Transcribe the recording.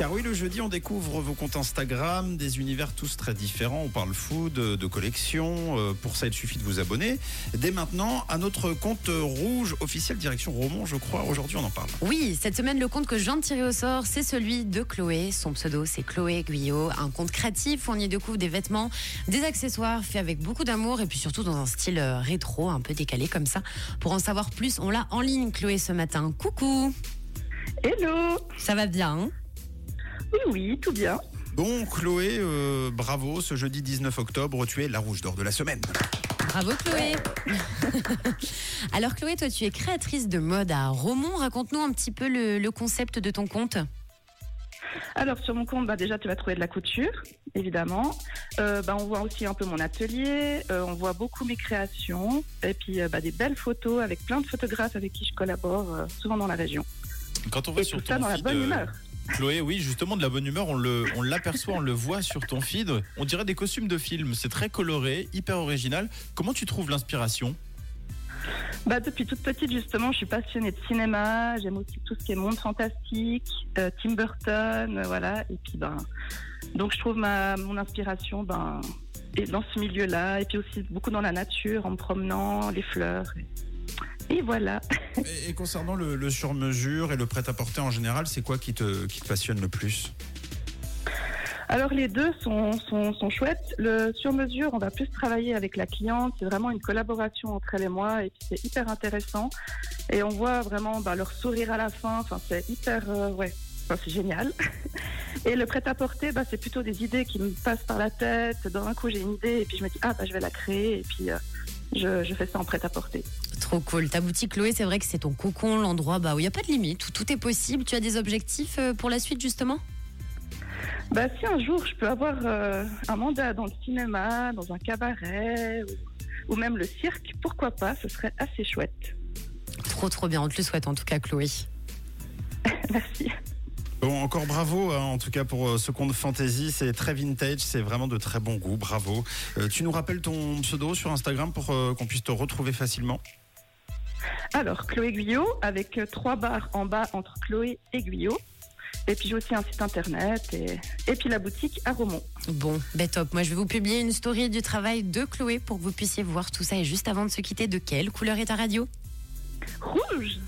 Car oui, le jeudi, on découvre vos comptes Instagram, des univers tous très différents. On parle food, de collection. Euh, Pour ça, il suffit de vous abonner. Dès maintenant, à notre compte rouge officiel direction Romont, je crois. Aujourd'hui, on en parle. Oui, cette semaine, le compte que je viens de tirer au sort, c'est celui de Chloé. Son pseudo, c'est Chloé Guyot. Un compte créatif où on y découvre des vêtements, des accessoires faits avec beaucoup d'amour et puis surtout dans un style euh, rétro, un peu décalé comme ça. Pour en savoir plus, on l'a en ligne, Chloé, ce matin. Coucou Hello Ça va bien hein? Oui, oui, tout bien. Bon, Chloé, euh, bravo. Ce jeudi 19 octobre, tu es la rouge d'or de la semaine. Bravo Chloé Alors Chloé, toi tu es créatrice de mode à Romont. Raconte-nous un petit peu le, le concept de ton compte. Alors, sur mon compte, bah, déjà, tu vas trouver de la couture, évidemment. Euh, bah, on voit aussi un peu mon atelier. euh, on voit beaucoup mes créations. Et puis, euh, bah, des belles photos avec plein de photographes avec qui je collabore, euh, souvent dans la région. Quand on va Et sur tout ça dans la bonne humeur. Chloé, oui, justement, de la bonne humeur, on le, on l'aperçoit, on le voit sur ton feed. On dirait des costumes de film. C'est très coloré, hyper original. Comment tu trouves l'inspiration? Bah, depuis toute petite, justement, je suis passionnée de cinéma. J'aime aussi tout ce qui est monde fantastique, euh, Tim Burton, euh, voilà. Et puis, ben, donc, je trouve ma, mon inspiration ben, dans ce milieu-là. Et puis aussi beaucoup dans la nature, en me promenant, les fleurs. Et, voilà. Et, et concernant le, le sur-mesure et le prêt-à-porter en général, c'est quoi qui te, qui te passionne le plus? Alors les deux sont, sont, sont chouettes. Le sur-mesure, on va plus travailler avec la cliente. C'est vraiment une collaboration entre elle et moi et c'est hyper intéressant. Et on voit vraiment bah, leur sourire à la fin. Enfin, c'est hyper, euh, ouais, enfin, c'est génial. Et le prêt-à-porter, bah, c'est plutôt des idées qui me passent par la tête. D'un coup, j'ai une idée et puis je me dis ah bah je vais la créer et puis euh, je, je fais ça en prêt-à-porter. Trop cool. Ta boutique Chloé, c'est vrai que c'est ton cocon, l'endroit bah, où il n'y a pas de limite, où tout est possible. Tu as des objectifs euh, pour la suite justement? Bah si un jour je peux avoir euh, un mandat dans le cinéma, dans un cabaret ou, ou même le cirque, pourquoi pas? Ce serait assez chouette. Trop trop bien, on te le souhaite en tout cas Chloé. Merci. Bon, encore bravo hein, en tout cas pour euh, ce compte fantasy, c'est très vintage, c'est vraiment de très bon goût, bravo. Euh, tu nous rappelles ton pseudo sur Instagram pour euh, qu'on puisse te retrouver facilement? Alors, Chloé Guyot, avec euh, trois barres en bas entre Chloé et Guyot. Et puis j'ai aussi un site internet et, et puis la boutique à Romont. Bon, ben top. Moi, je vais vous publier une story du travail de Chloé pour que vous puissiez voir tout ça. Et juste avant de se quitter, de quelle couleur est ta radio? Rouge